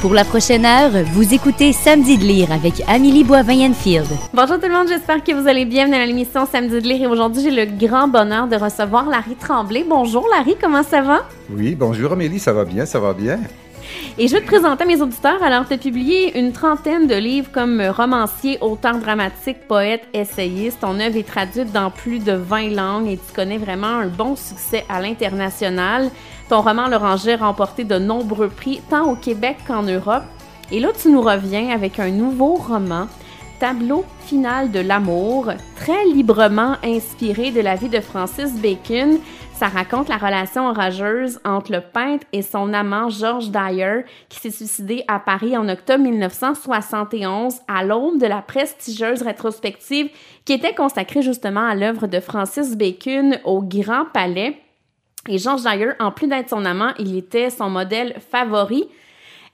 Pour la prochaine heure, vous écoutez Samedi de lire avec Amélie Boivin-Enfield. Bonjour tout le monde, j'espère que vous allez bien dans l'émission Samedi de lire et aujourd'hui j'ai le grand bonheur de recevoir Larry Tremblay. Bonjour Larry, comment ça va? Oui, bonjour Amélie, ça va bien, ça va bien. Et je vais te présenter à mes auditeurs. Alors, tu as publié une trentaine de livres comme romancier, auteur dramatique, poète, essayiste. Ton œuvre est traduite dans plus de 20 langues et tu connais vraiment un bon succès à l'international. Ton roman L'Oranger a remporté de nombreux prix, tant au Québec qu'en Europe. Et là, tu nous reviens avec un nouveau roman, Tableau final de l'amour, très librement inspiré de la vie de Francis Bacon. Ça raconte la relation orageuse entre le peintre et son amant George Dyer, qui s'est suicidé à Paris en octobre 1971 à l'aube de la prestigieuse rétrospective qui était consacrée justement à l'œuvre de Francis Bacon au Grand Palais. Et George Dyer, en plus d'être son amant, il était son modèle favori.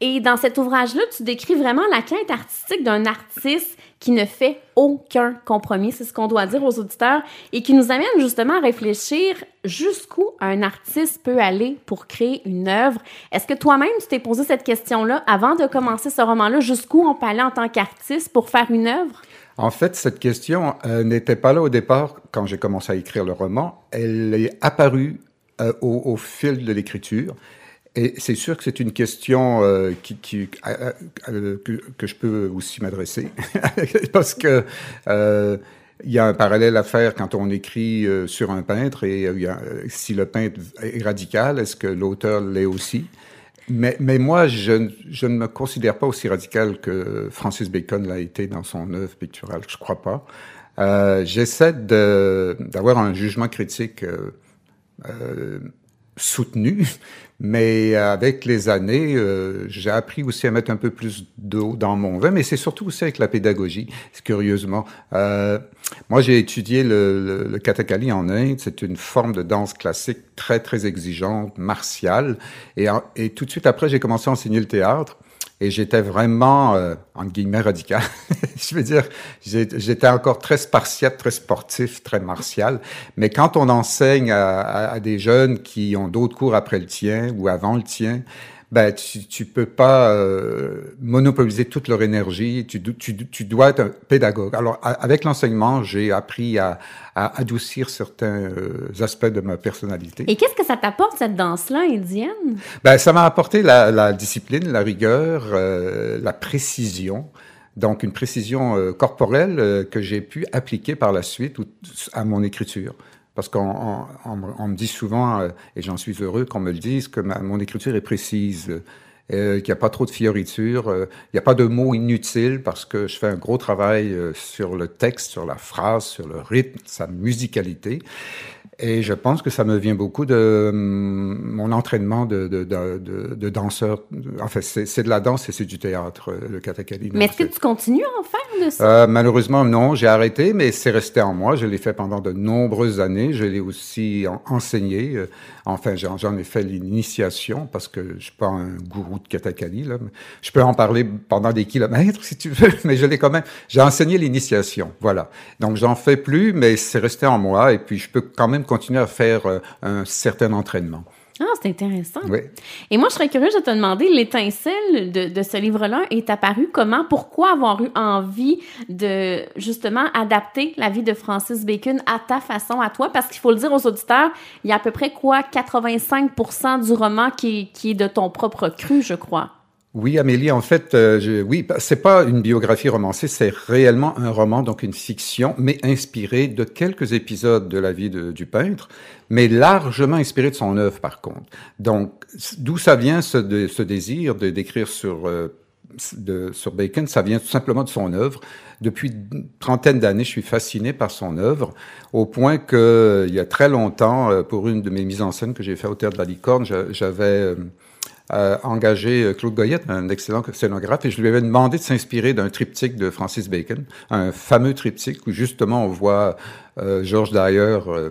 Et dans cet ouvrage-là, tu décris vraiment la quête artistique d'un artiste qui ne fait aucun compromis, c'est ce qu'on doit dire aux auditeurs, et qui nous amène justement à réfléchir jusqu'où un artiste peut aller pour créer une œuvre. Est-ce que toi-même, tu t'es posé cette question-là avant de commencer ce roman-là, jusqu'où on peut aller en tant qu'artiste pour faire une œuvre? En fait, cette question euh, n'était pas là au départ quand j'ai commencé à écrire le roman. Elle est apparue euh, au, fil de l'écriture. Et c'est sûr que c'est une question euh, que, je peux aussi m'adresser, parce que euh, il y a un parallèle à faire quand on écrit sur un peintre et si le peintre est radical, est-ce que l'auteur l'est aussi? Mais, moi, je, ne me considère pas aussi radical que Francis Bacon l'a été dans son œuvre picturale. Je crois pas. J'essaie d'avoir un jugement critique soutenu, mais avec les années, euh, j'ai appris aussi à mettre un peu plus d'eau dans mon vin, mais c'est surtout aussi avec la pédagogie, curieusement. Euh, moi, j'ai étudié le, le, le, kathakali en Inde, c'est une forme de danse classique très, très exigeante, martiale, et, et tout de suite après, j'ai commencé à enseigner le théâtre, et j'étais vraiment, euh, entre guillemets, radical. je veux dire, j'étais encore très spartiate, très sportif, très martial. Mais quand on enseigne à, des jeunes qui ont d'autres cours après le tien ou avant le tien, ben, tu, tu peux pas euh, monopoliser toute leur énergie. Tu, tu, tu, dois être un pédagogue. Alors, avec l'enseignement, j'ai appris à, à, adoucir certains euh, aspects de ma personnalité. Et qu'est-ce que ça t'apporte, cette danse-là indienne? Ben, ça m'a apporté la, la, discipline, la rigueur, euh, la précision. Donc, une précision euh, corporelle euh, que j'ai pu appliquer par la suite à mon écriture. Parce qu'on on, on, on me dit souvent, euh, et j'en suis heureux qu'on me le dise, que mon écriture est précise, euh, qu'il n'y a pas trop de fioritures, euh, il n'y a pas de mots inutiles parce que je fais un gros travail sur le texte, sur la phrase, sur le rythme, sa musicalité. Et je pense que ça me vient beaucoup de hum, mon entraînement de, de, de, de, danseur. En fait, c'est de la danse et c'est du théâtre, le katakali. Mais est-ce que tu continues à en faire de ça? Euh, malheureusement, non. J'ai arrêté, mais c'est resté en moi. Je l'ai fait pendant de nombreuses années. Je l'ai aussi en, enseigné. Euh, enfin, j'en ai fait l'initiation parce que je suis pas un gourou de katakali. Là. Je peux en parler pendant des kilomètres, si tu veux, mais je l'ai quand même... J'ai enseigné l'initiation, voilà. Donc, j'en fais plus, mais c'est resté en moi. Et puis, je peux quand même continuer à faire euh, un certain entraînement. Ah, c'est intéressant. Oui. Et moi, je serais curieuse de te demander, l'étincelle de, de, ce livre-là est apparue comment? Pourquoi avoir eu envie de, justement, adapter la vie de Francis Bacon à ta façon, à toi? Parce qu'il faut le dire aux auditeurs, il y a à peu près quoi? 85% du roman qui, qui est de ton propre cru, je crois. Oui, Amélie, en fait, euh, oui, c'est pas une biographie romancée, c'est réellement un roman, donc une fiction, mais inspiré de quelques épisodes de la vie du peintre, mais largement inspiré de son œuvre, par contre. Donc, d'où ça vient ce, désir de d'écrire sur euh, de, sur Bacon, ça vient tout simplement de son œuvre. Depuis une trentaine d'années, je suis fasciné par son œuvre, au point que il y a très longtemps, euh, pour une de mes mises en scène que j'ai fait au Théâtre de la Licorne, j'avais euh, engagé Claude Goyette, un excellent scénographe, et je lui avais demandé de s'inspirer d'un triptyque de Francis Bacon, un fameux triptyque où justement on voit euh, Georges Dyer euh,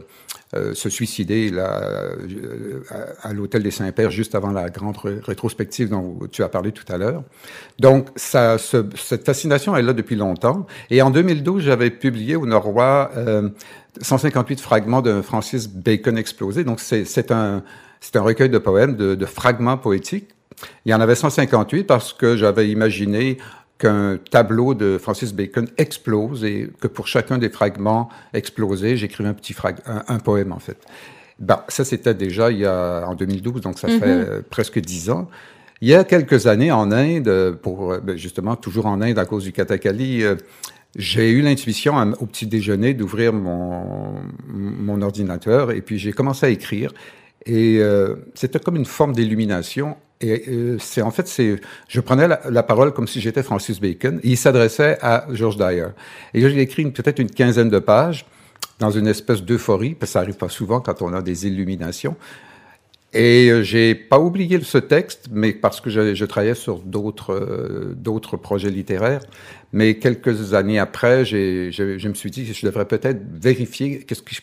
euh, se suicider là, euh, à, à l'hôtel des Saints-Pères juste avant la grande rétrospective dont tu as parlé tout à l'heure. Donc, ça, ce, cette fascination est là depuis longtemps. Et en 2012, j'avais publié au Norrois euh, 158 fragments d'un Francis Bacon explosé. Donc, c'est un, c'est un recueil de poèmes, de, de fragments poétiques Il y en avait 158 parce que j'avais imaginé qu'un tableau de Francis Bacon explose et que pour chacun des fragments explosés, j'écrivais un petit frag un, poème en fait. Ben, ça c'était déjà il y a en 2012, donc ça fait mm-hmm. presque dix ans. Il y a quelques années en Inde, pour ben, justement toujours en Inde à cause du Kathakali, euh, j'ai eu l'intuition au petit déjeuner d'ouvrir mon, mon ordinateur et puis j'ai commencé à écrire. Et euh, c'était comme une forme d'illumination. Et euh, c'est en fait, c'est, je prenais la, parole comme si j'étais Francis Bacon. Et il s'adressait à George Dyer. Et j'ai écrit peut-être une quinzaine de pages dans une espèce d'euphorie, parce que ça arrive pas souvent quand on a des illuminations. Et euh, j'ai pas oublié ce texte, mais parce que je, je travaillais sur d'autres euh, d'autres projets littéraires. Mais quelques années après, je, je, me suis dit que je devrais peut-être vérifier qu'est-ce que je,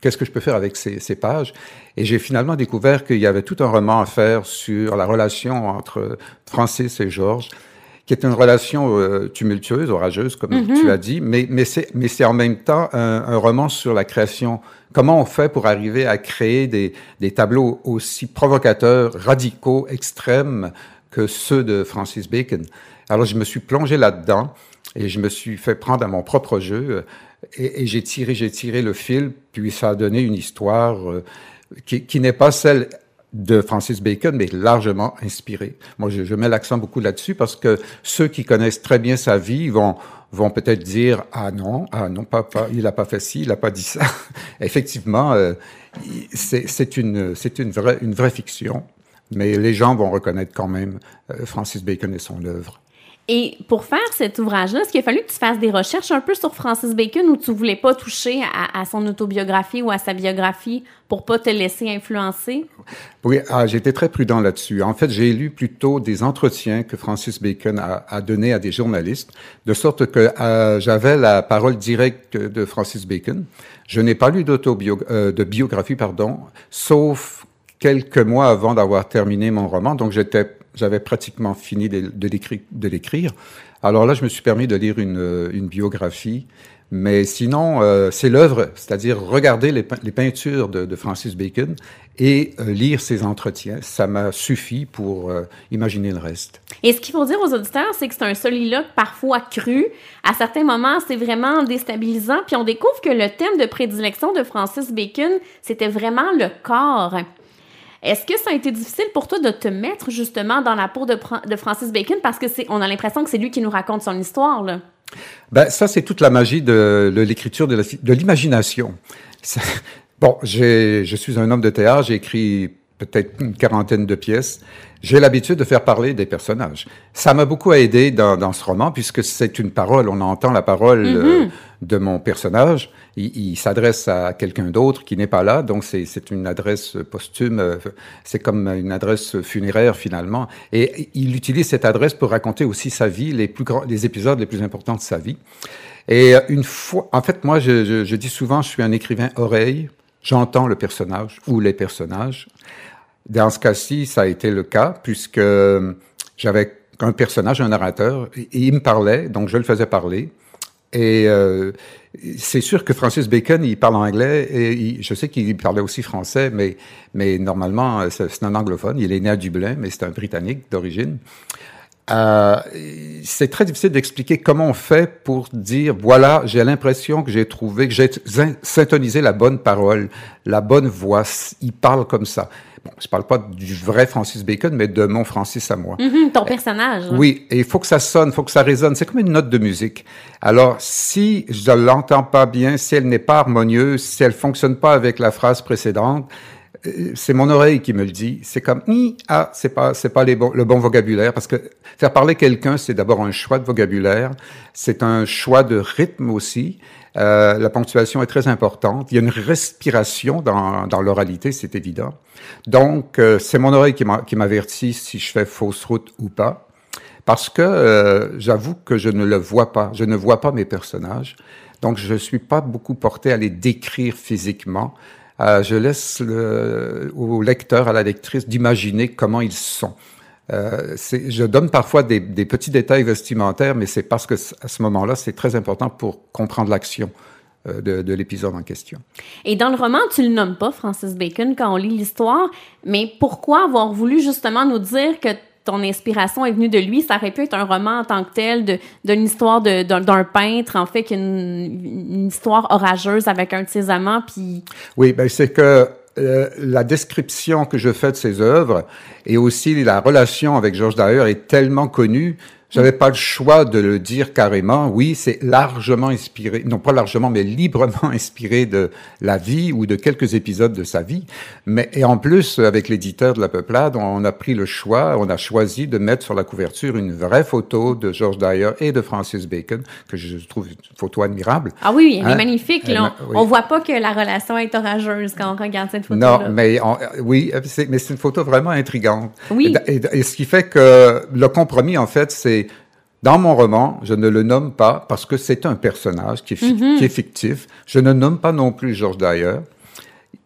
qu'est-ce que je peux faire avec ces, ces pages. Et j'ai finalement découvert qu'il y avait tout un roman à faire sur la relation entre Francis et Georges qui est une relation euh, tumultueuse, orageuse, comme mm-hmm. tu as dit, mais, mais c'est mais c'est en même temps un, un, roman sur la création Comment on fait pour arriver à créer des, des tableaux aussi provocateurs, radicaux, extrêmes que ceux de Francis Bacon? Alors je me suis plongé là-dedans et je me suis fait prendre à mon propre jeu euh, et, et j'ai tiré, j'ai tiré le fil, puis ça a donné une histoire euh, qui, qui n'est pas celle de Francis Bacon, mais largement inspirée. Moi, je, je mets l'accent beaucoup là-dessus parce que ceux qui connaissent très bien sa vie vont vont peut-être dire ah non, ah non, pas, il n'a pas fait ci, il n'a pas dit ça. Effectivement, euh, c'est une c'est une vraie une vraie fiction, mais les gens vont reconnaître quand même euh, Francis Bacon et son œuvre. Et pour faire cet ouvrage-là, est-ce qu'il a fallu que tu fasses des recherches un peu sur Francis Bacon ou tu voulais pas toucher à, son autobiographie ou à sa biographie pour pas te laisser influencer? Oui, ah, été très prudent là-dessus. En fait, j'ai lu plutôt des entretiens que Francis Bacon a, a donnés à des journalistes, de sorte que euh, j'avais la parole directe de Francis Bacon. Je n'ai pas lu euh, de biographie, pardon, sauf quelques mois avant d'avoir terminé mon roman, donc j'étais j'avais pratiquement fini de, l'écrire. Alors là, je me suis permis de lire une, euh, biographie. Mais sinon, euh, c'est l'œuvre, c'est-à-dire regarder les, peintures de, Francis Bacon et euh, lire ses entretiens. Ça m'a suffi pour imaginer le reste. Et ce qu'il faut dire aux auditeurs, c'est que c'est un soliloque parfois cru. À certains moments, c'est vraiment déstabilisant. Puis on découvre que le thème de prédilection de Francis Bacon, c'était vraiment le corps. Est-ce que ça a été difficile pour toi de te mettre justement dans la peau de, de Francis Bacon? Parce que c'est, on a l'impression que c'est lui qui nous raconte son histoire là. Ben ça c'est toute la magie de, l'écriture de, l'imagination. Bon, je suis un homme de théâtre, j'ai écrit peut-être une quarantaine de pièces. J'ai l'habitude de faire parler des personnages. Ça m'a beaucoup aidé dans, dans, ce roman puisque c'est une parole. On entend la parole euh, mm-hmm. de mon personnage. Il, s'adresse à quelqu'un d'autre qui n'est pas là, donc c'est une adresse posthume. C'est comme une adresse funéraire finalement. Et il utilise cette adresse pour raconter aussi sa vie, les plus grands, les épisodes les plus importants de sa vie. Et euh, une fois, en fait, moi, je, je, je dis souvent, je suis un écrivain oreille. J'entends le personnage ou les personnages. Dans ce cas-ci, ça a été le cas puisque euh, j'avais un personnage, un narrateur, et il me parlait, donc je le faisais parler. Et euh, c'est sûr que Francis Bacon, il parle anglais et je sais qu'il parlait aussi français, mais, mais normalement, c'est un anglophone. Il est né à Dublin, mais c'est un Britannique d'origine. Euh, c'est très difficile d'expliquer comment on fait pour dire voilà, j'ai l'impression que j'ai trouvé, que j'ai syntonisé la bonne parole, la bonne voix. Il parle comme ça. Bon, je parle pas du vrai Francis Bacon, mais de mon Francis à moi. Mm-hmm, ton personnage. Oui, et il faut que ça sonne, il faut que ça résonne. C'est comme une note de musique. Alors, si je l'entends pas bien, si elle n'est pas harmonieuse, si elle fonctionne pas avec la phrase précédente, euh, c'est mon oreille qui me le dit. C'est comme ah, c'est pas c'est pas les le bon vocabulaire parce que faire parler quelqu'un, c'est d'abord un choix de vocabulaire, c'est un choix de rythme aussi. Euh, la ponctuation est très importante. Il y a une respiration dans, dans l'oralité, c'est évident. Donc, euh, c'est mon oreille qui m'avertit si je fais fausse route ou pas. Parce que euh, j'avoue que je ne le vois pas. Je ne vois pas mes personnages. Donc, je ne suis pas beaucoup porté à les décrire physiquement. Euh, je laisse le, au lecteur, à la lectrice, d'imaginer comment ils sont. Euh, je donne parfois des, des, petits détails vestimentaires, mais c'est parce que à ce moment-là, c'est très important pour comprendre l'action euh, de, de l'épisode en question. Et dans le roman, tu le nommes pas, Francis Bacon, quand on lit l'histoire, mais pourquoi avoir voulu justement nous dire que ton inspiration est venue de lui? Ça aurait pu être un roman en tant que tel, d'une histoire d'un peintre, en fait, qu'une une histoire orageuse avec un de ses amants, puis... Oui, ben c'est que euh, la description que je fais de ses œuvres et aussi la relation avec Georges Dyer est tellement connue j'avais pas le choix de le dire carrément. Oui, c'est largement inspiré, non pas largement, mais librement inspiré de la vie ou de quelques épisodes de sa vie. Mais et en plus, avec l'éditeur de la Peuplade, on a pris le choix, on a choisi de mettre sur la couverture une vraie photo de George Dyer et de Francis Bacon, que je trouve une photo admirable. Ah oui, elle est hein? magnifique. Là. On, voit pas que la relation est orageuse quand on regarde cette photo. Non, mais oui, mais c'est une photo vraiment intrigante. Oui. et ce qui fait que le compromis, en fait, c'est dans mon roman, je ne le nomme pas parce que c'est un personnage qui est, mhm. fictif. Je ne nomme pas non plus Georges Dyer.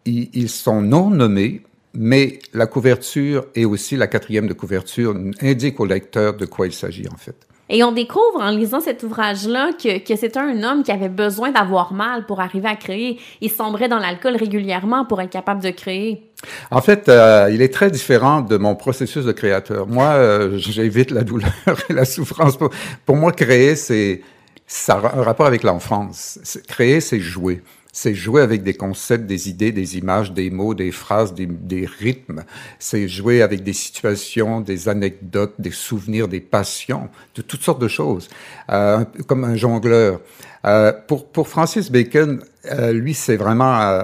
Ils, sont non nommés, mais la couverture et aussi la quatrième de couverture indiquent au lecteur de quoi il s'agit en fait. Et on découvre en lisant cet ouvrage-là que, que c'était un homme qui avait besoin d'avoir mal pour arriver à créer. Il sombrait dans l'alcool régulièrement pour être capable de créer. En fait, euh, il est très différent de mon processus de créateur. Moi, euh, j'évite la douleur et la souffrance. Pour, pour moi, créer, c'est un rapport avec l'enfance. Créer, c'est jouer c'est jouer avec des concepts, des idées, des images, des mots, des phrases, des, rythmes. C'est jouer avec des situations, des anecdotes, des souvenirs, des passions, de toutes sortes de choses, euh, comme un jongleur. Euh, pour, pour Francis Bacon, euh, lui, c'est vraiment euh,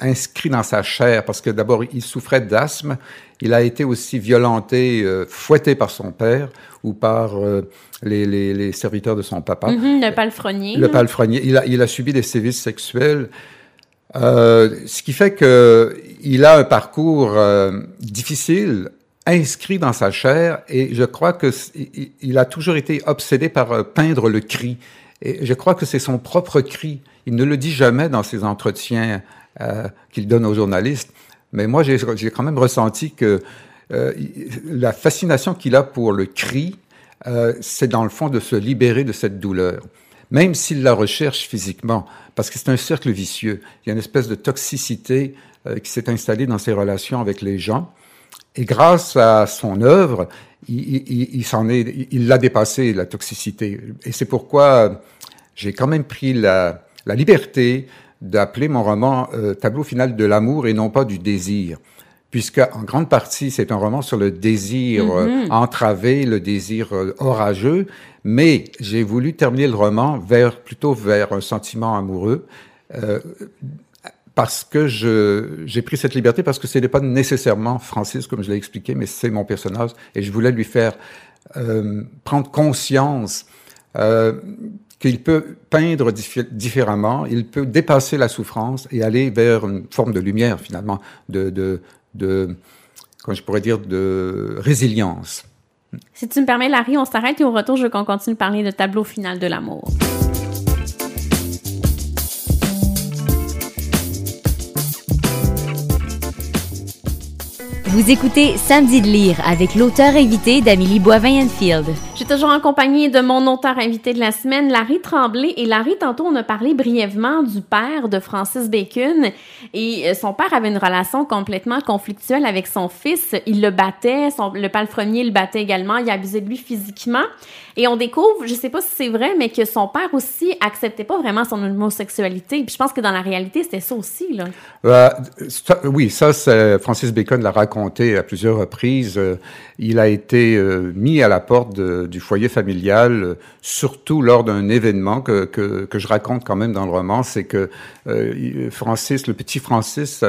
inscrit dans sa chair parce que d'abord, il souffrait d'asthme. Il a été aussi violenté, euh, fouetté par son père ou par les, les, les serviteurs de son papa. Mm-hmm, le palefrenier. Le palefrenier. Il a, il a subi des sévices sexuels. Euh, ce qui fait que il a un parcours euh, difficile, inscrit dans sa chair, et je crois que il a toujours été obsédé par euh, peindre le cri. Et je crois que c'est son propre cri. Il ne le dit jamais dans ses entretiens euh, qu'il donne aux journalistes, mais moi j'ai quand même ressenti que euh, la fascination qu'il a pour le cri, euh, c'est dans le fond de se libérer de cette douleur, même s'il la recherche physiquement, parce que c'est un cercle vicieux. Il y a une espèce de toxicité qui s'est installée dans ses relations avec les gens. Et grâce à son œuvre, il, est, il l'a dépassé la toxicité. Et c'est pourquoi j'ai quand même pris la liberté d'appeler mon roman euh, Tableau final de l'amour et non pas du désir puisque en grande partie c'est un roman sur le désir euh, mhm. entravé, le désir euh, orageux, mais j'ai voulu terminer le roman vers plutôt vers un sentiment amoureux. Euh, parce que je j'ai pris cette liberté parce que ce n'est pas nécessairement Francis comme je l'ai expliqué, mais c'est mon personnage et je voulais lui faire euh, prendre conscience euh, qu'il peut peindre différemment, il peut dépasser la souffrance et aller vers une forme de lumière finalement, de, de, de, comment je pourrais dire, de résilience. Si tu me permets, Larry, on s'arrête et au retour, je veux qu'on continue de parler de tableau final de l'amour. Vous écoutez Samedi de lire avec l'auteur invité d'Amélie Boivin-Enfield. Je suis toujours en compagnie de mon auteur invité de la semaine, Larry Tremblay. Et Larry, tantôt, on a parlé brièvement du père de Francis Bacon. Et euh, son père avait une relation complètement conflictuelle avec son fils. Il le battait, le palefrenier le battait également, il abusait de lui physiquement. Et on découvre, je sais pas si c'est vrai, mais que son père aussi acceptait pas vraiment son homosexualité. Puis je pense que dans la réalité, c'était ça aussi, là. Euh, oui, ça, Francis Bacon l'a raconté à plusieurs reprises. Euh, il a été mis à la porte du foyer familial, euh, surtout lors d'un événement que, que, que, je raconte quand même dans le roman, c'est que Francis, le petit Francis,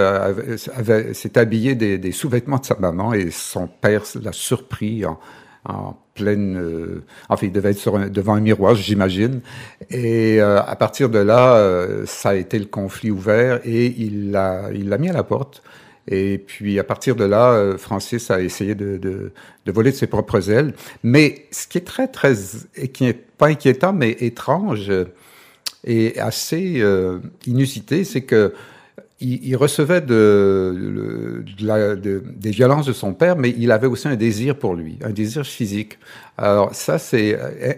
s'est habillé des, sous-vêtements de sa maman et son père l'a surpris en, en pleine... Euh, enfin, il devait être devant un miroir, j'imagine. Et euh, à partir de là, euh, ça a été le conflit ouvert et il l'a mis à la porte. Et puis, à partir de là, Francis a essayé de, de, voler de ses propres ailes. Mais ce qui est très, très... et qui n'est pas inquiétant, mais étrange et assez inusité, c'est que il, recevait de, des violences de son père, mais il avait aussi un désir pour lui, un désir physique. Alors ça, c'est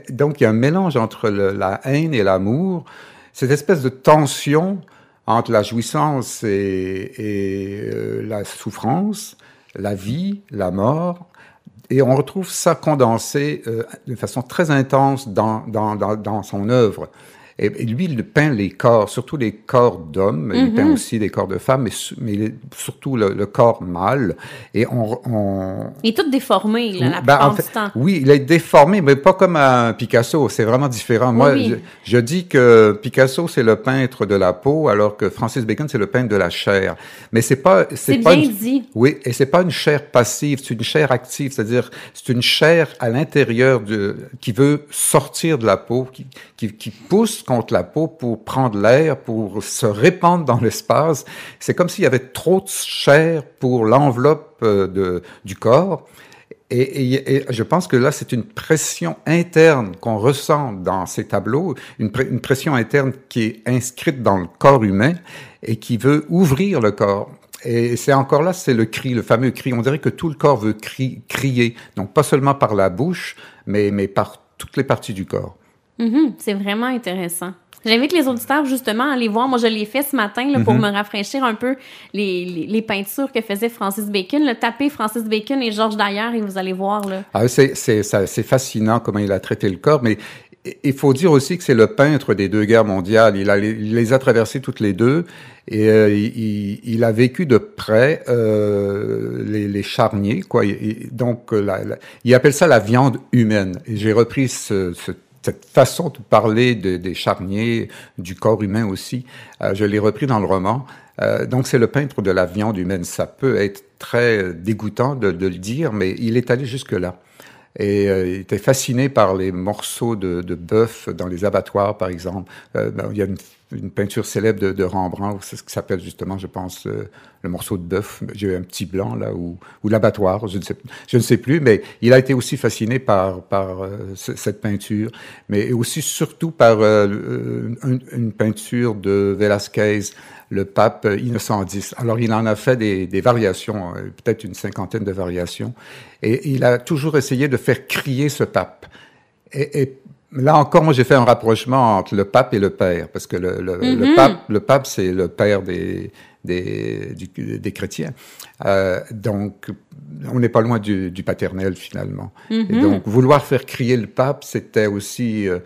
donc il y a un mélange entre la haine et l'amour. cette espèce de tension entre la jouissance et, et euh, la souffrance, la vie, la mort, et on retrouve ça condensé euh, de façon très intense dans, dans, dans, dans son œuvre. Et, lui, il peint les corps, surtout les corps d'hommes. Il peint mhm. aussi les corps de femmes, mais, mais surtout le, corps mâle. Et on, on... Il est tout déformé, là, la ben, temps. Oui, il est déformé, mais pas comme un Picasso. C'est vraiment différent. Moi, Je, dis que Picasso, c'est le peintre de la peau, alors que Francis Bacon, c'est le peintre de la chair. Mais c'est pas... C'est bien dit. Oui, et c'est pas une chair passive, c'est une chair active. C'est-à-dire, c'est une chair à l'intérieur de, qui veut sortir de la peau, qui, qui, qui pousse contre la peau pour prendre l'air, pour se répandre dans l'espace. C'est comme s'il y avait trop de chair pour l'enveloppe euh, du corps. Et, je pense que là, c'est une pression interne qu'on ressent dans ces tableaux, une, une, pression interne qui est inscrite dans le corps humain et qui veut ouvrir le corps. Et c'est encore là, c'est le cri, le fameux cri. On dirait que tout le corps veut crier, donc pas seulement par la bouche, mais, mais par toutes les parties du corps. Mhm, c'est vraiment intéressant. J'invite les auditeurs justement à aller voir. Moi, je l'ai fait ce matin là, pour mhm. me rafraîchir un peu les, les, peintures que faisait Francis Bacon. Le taper Francis Bacon et Georges Dayer et vous allez voir. Là. Ah, c'est, fascinant comment il a traité le corps, mais il faut dire aussi que c'est le peintre des deux guerres mondiales. Il, a, il les a traversées toutes les deux et euh, il, il, a vécu de près euh, les, les, charniers. Quoi. donc, la, il appelle ça la viande humaine. J'ai repris ce, ce cette façon de parler des charniers, du corps humain aussi, euh, je l'ai repris dans le roman. Euh, donc c'est le peintre de la viande humaine. Ça peut être très dégoûtant de, de le dire, mais il est allé jusque-là. Et euh, il était fasciné par les morceaux de, de bœuf dans les abattoirs, par exemple. Euh, ben, il y a une, une, peinture célèbre de, de Rembrandt, c'est ce qui s'appelle justement, je pense, euh, le morceau de bœuf. J'ai un petit blanc là, ou, ou l'abattoir, je ne sais, je ne sais plus. Mais il a été aussi fasciné par par cette peinture, mais aussi surtout par une, une, peinture de Velázquez le pape Innocent X. Alors, il en a fait des, des variations, euh, peut-être une cinquantaine de variations, et il a toujours essayé de faire crier ce pape. Et, et là encore, moi, j'ai fait un rapprochement entre le pape et le père, parce que le, le, le mm-hmm. pape, le pape, c'est le père des, des, des chrétiens. Euh, donc, on n'est pas loin du, du paternel, finalement. Et mm-hmm. donc, vouloir faire crier le pape, c'était aussi... Euh,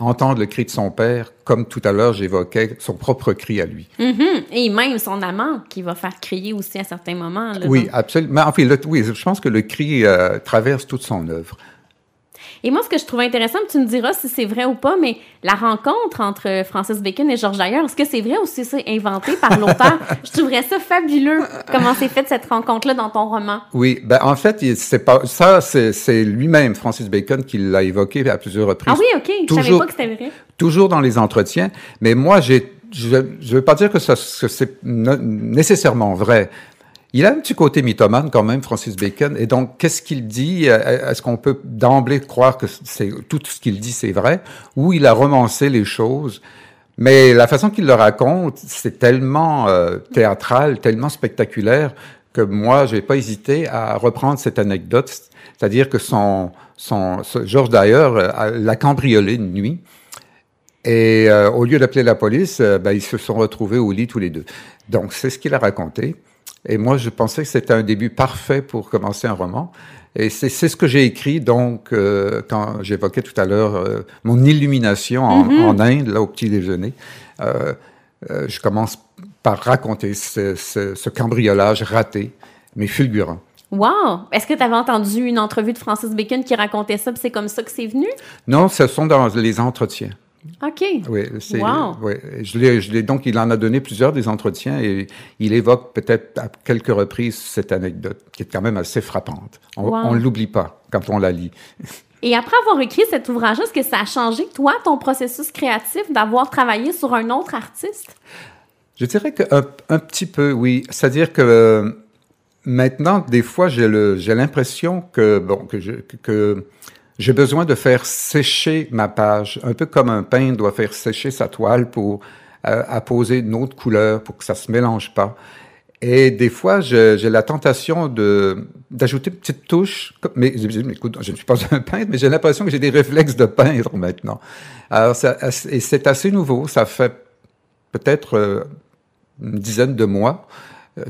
entendre le cri de son père, comme tout à l'heure j'évoquais son propre cri à lui. Mm-hmm. Et même son amant qui va faire crier aussi à certains moments. oui, absolument. Enfin, oui, je pense que le cri euh, traverse toute son œuvre. Et moi, ce que je trouve intéressant, tu me diras si c'est vrai ou pas, mais la rencontre entre Francis Bacon et Georges Dayer, est-ce que c'est vrai ou si c'est inventé par l'auteur? je trouverais ça fabuleux, comment c'est fait cette rencontre-là dans ton roman. Oui, ben en fait, c'est pas ça, c'est lui-même, Francis Bacon, qui l'a évoqué à plusieurs reprises. Ah oui, ok, toujours, je savais pas que c'était vrai. Toujours dans les entretiens, mais moi, j'ai je ne veux pas dire que, que c'est nécessairement vrai, il a un petit côté mythomane quand même, Francis Bacon. Et donc, qu'est-ce qu'il dit? Est-ce qu'on peut d'emblée croire que c'est tout ce qu'il dit c'est vrai? Ou il a romancé les choses? Mais la façon qu'il le raconte, c'est tellement euh, théâtral, tellement spectaculaire que moi, j'ai pas hésité à reprendre cette anecdote, c'est-à-dire que son, son, Georges d'ailleurs euh, l'a cambriolé une nuit. Et euh, au lieu d'appeler la police, ben, ils se sont retrouvés au lit tous les deux. Donc, c'est ce qu'il a raconté. Et moi, je pensais que c'était un début parfait pour commencer un roman. Et c'est ce que j'ai écrit, donc, euh, quand j'évoquais tout à l'heure euh, mon illumination en, mm-hmm. en, Inde, là, au petit déjeuner. Euh, je commence par raconter ce, ce, ce cambriolage raté, mais fulgurant. Wow! Est-ce que tu avais entendu une entrevue de Francis Bacon qui racontait ça, c'est comme ça que c'est venu? Non, ce sont dans les entretiens. OK. Oui, c'est. Oui, je l'ai, je donc, il en a donné plusieurs des entretiens et il évoque peut-être à quelques reprises cette anecdote qui est quand même assez frappante. On ne l'oublie pas quand on la lit. Et après avoir écrit cet ouvrage, est-ce que ça a changé, toi, ton processus créatif d'avoir travaillé sur un autre artiste? Je dirais qu'un un petit peu, oui. C'est-à-dire que euh, maintenant, des fois, j'ai, l'impression que, bon, que, je, que j'ai besoin de faire sécher ma page, un peu comme un peintre doit faire sécher sa toile pour euh, apposer une autre couleur, pour que ça se mélange pas. Et des fois, j'ai la tentation de d'ajouter une petite touche. Mais, écoute, je ne suis pas un peintre, mais j'ai l'impression que j'ai des réflexes de peintre maintenant. Alors, et c'est assez nouveau. Ça fait peut-être euh, une dizaine de mois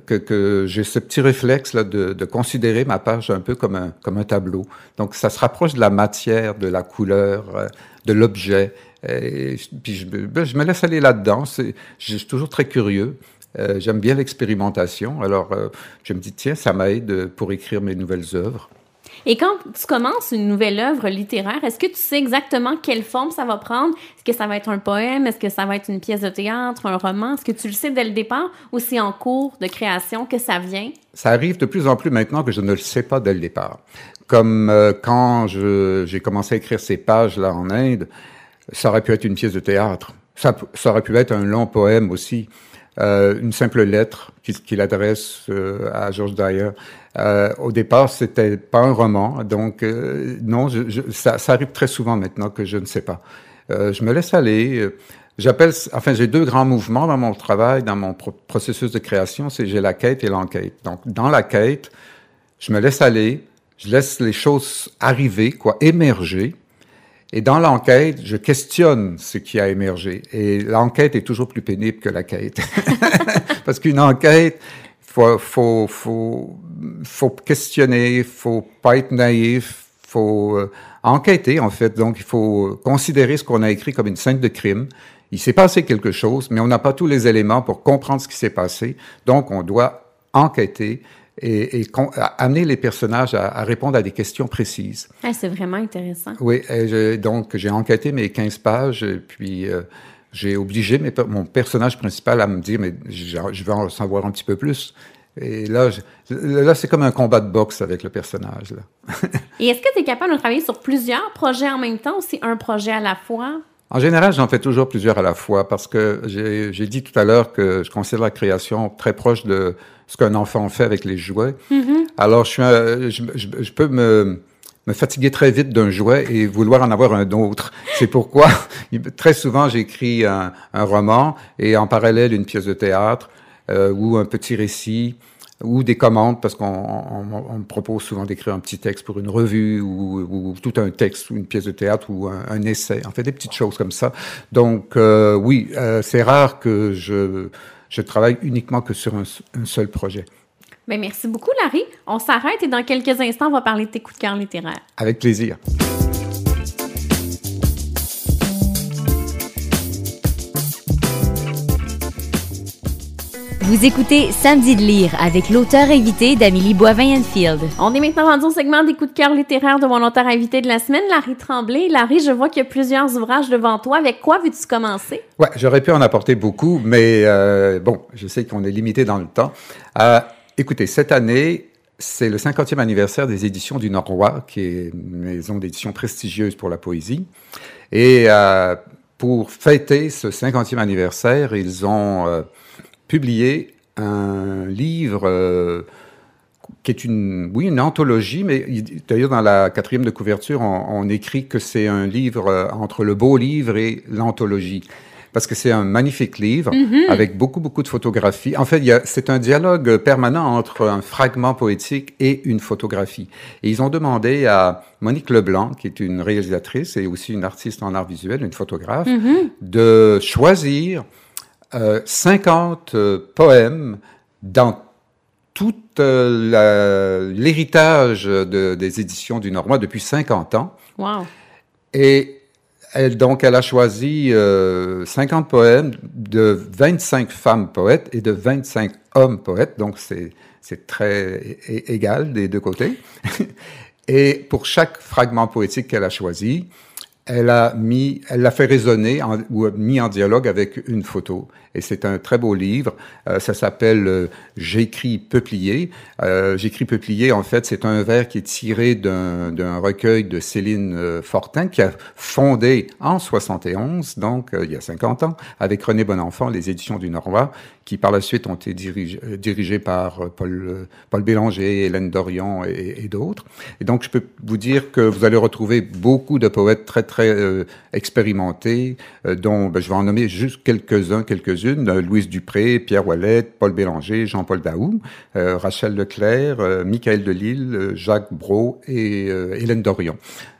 que, j'ai ce petit réflexe là de, considérer ma page un peu comme un comme un tableau. Donc, ça se rapproche de la matière, de la couleur, euh, de l'objet. Et puis je, ben, je me laisse aller là-dedans. Je suis toujours très curieux. Euh, j'aime bien l'expérimentation. Alors, euh, je me dis, tiens, ça m'aide pour écrire mes nouvelles œuvres. Et quand tu commences une nouvelle œuvre littéraire, est-ce que tu sais exactement quelle forme ça va prendre? Est-ce que ça va être un poème? Est-ce que ça va être une pièce de théâtre, un roman? Est-ce que tu le sais dès le départ ou c'est en cours de création que ça vient? Ça arrive de plus en plus maintenant que je ne le sais pas dès le départ. Comme euh, quand j'ai commencé à écrire ces pages-là en Inde, ça aurait pu être une pièce de théâtre. Ça, ça aurait pu être un long poème aussi euh, une simple lettre qu'il adresse euh, à George Dyer. Euh, au départ, c'était pas un roman, donc euh, non, je, je, ça, ça, arrive très souvent maintenant que je ne sais pas. Euh, je me laisse aller. J'appelle, enfin, j'ai deux grands mouvements dans mon travail, dans mon processus de création, c'est j'ai la quête et l'enquête. Donc, dans la quête, je me laisse aller, je laisse les choses arriver, quoi, émerger. Et dans l'enquête, je questionne ce qui a émergé. Et l'enquête est toujours plus pénible que la quête. Parce qu'une enquête, faut, faut, faut, faut questionner, faut pas être naïf, faut euh, enquêter, en fait. Donc, il faut considérer ce qu'on a écrit comme une scène de crime. Il s'est passé quelque chose, mais on n'a pas tous les éléments pour comprendre ce qui s'est passé. Donc, on doit enquêter et, et amener les personnages à, à, répondre à des questions précises. Ah, c'est vraiment intéressant. Oui, je, donc j'ai enquêté mes 15 pages, puis euh, j'ai obligé mes, mon personnage principal à me dire, mais je veux en savoir un petit peu plus. Et là, je, là c'est comme un combat de boxe avec le personnage. Là. et est-ce que tu es capable de travailler sur plusieurs projets en même temps ou c'est un projet à la fois? En général, j'en fais toujours plusieurs à la fois parce que j'ai dit tout à l'heure que je considère la création très proche de ce qu'un enfant fait avec les jouets. Mm-hmm. Alors, je, suis un, je, je, je, peux me, me fatiguer très vite d'un jouet et vouloir en avoir un autre. C'est pourquoi, très souvent, j'écris un, un, roman et en parallèle une pièce de théâtre euh, ou un petit récit ou des commandes, parce qu'on on, on me propose souvent d'écrire un petit texte pour une revue ou, ou, tout un texte ou une pièce de théâtre ou un, un essai. En fait, des petites choses comme ça. Donc, euh, oui, euh, c'est rare que je, je travaille uniquement que sur un, un seul projet. Bien, merci beaucoup, Larry. On s'arrête et dans quelques instants, on va parler de tes coups de cœur littéraires. Avec plaisir. Vous écoutez Samedi de lire avec l'auteur invité d'Amélie Boivin-Enfield. On est maintenant rendu au segment des coups de cœur littéraires de mon auteur invité de la semaine, Larry Tremblay. Larry, je vois qu'il y a plusieurs ouvrages devant toi. Avec quoi veux-tu commencer? Ouais, j'aurais pu en apporter beaucoup, mais euh, bon, je sais qu'on est limité dans le temps. Euh, écoutez, cette année, c'est le 50e anniversaire des éditions du Nord-Roi, qui est une maison d'édition prestigieuse pour la poésie. Et euh, pour fêter ce 50e anniversaire, ils ont euh, publié un livre euh, qui est une, oui, une anthologie, mais d'ailleurs dans la quatrième de couverture, on, on écrit que c'est un livre euh, entre le beau livre et l'anthologie. Parce que c'est un magnifique livre mm -hmm. avec beaucoup, beaucoup de photographies. En fait, c'est un dialogue permanent entre un fragment poétique et une photographie. Et ils ont demandé à Monique Leblanc, qui est une réalisatrice et aussi une artiste en art visuel, une photographe, mm -hmm. de choisir euh, 50 euh, poèmes dans tout euh, l'héritage de, des éditions du Normand depuis 50 ans. Wow. Et elle, donc, elle a choisi euh, 50 poèmes de 25 femmes poètes et de 25 hommes poètes. Donc, c'est très égal des deux côtés. et pour chaque fragment poétique qu'elle a choisi, elle a mis, elle l'a fait résonner en, ou mis en dialogue avec une photo. Et c'est un très beau livre. Euh, ça s'appelle euh, J'écris peuplier. Euh, J'écris peuplier, en fait, c'est un vers qui est tiré d'un recueil de Céline Fortin qui a fondé en 71, donc il y a 50 ans, avec René Bonenfant, les éditions du Norrois, qui par la suite ont été dirigés par Paul, Paul Bélanger, Hélène Dorion et, d'autres. Et donc, je peux vous dire que vous allez retrouver beaucoup de poètes très, très expérimentés, dont ben, je vais en nommer juste quelques-uns, quelques-unes. Louise Dupré, Pierre Wallet, Paul Bélanger, Jean-Paul Daou, Rachel Leclerc, Michael Delille, Jacques Brault et Hélène Dorion.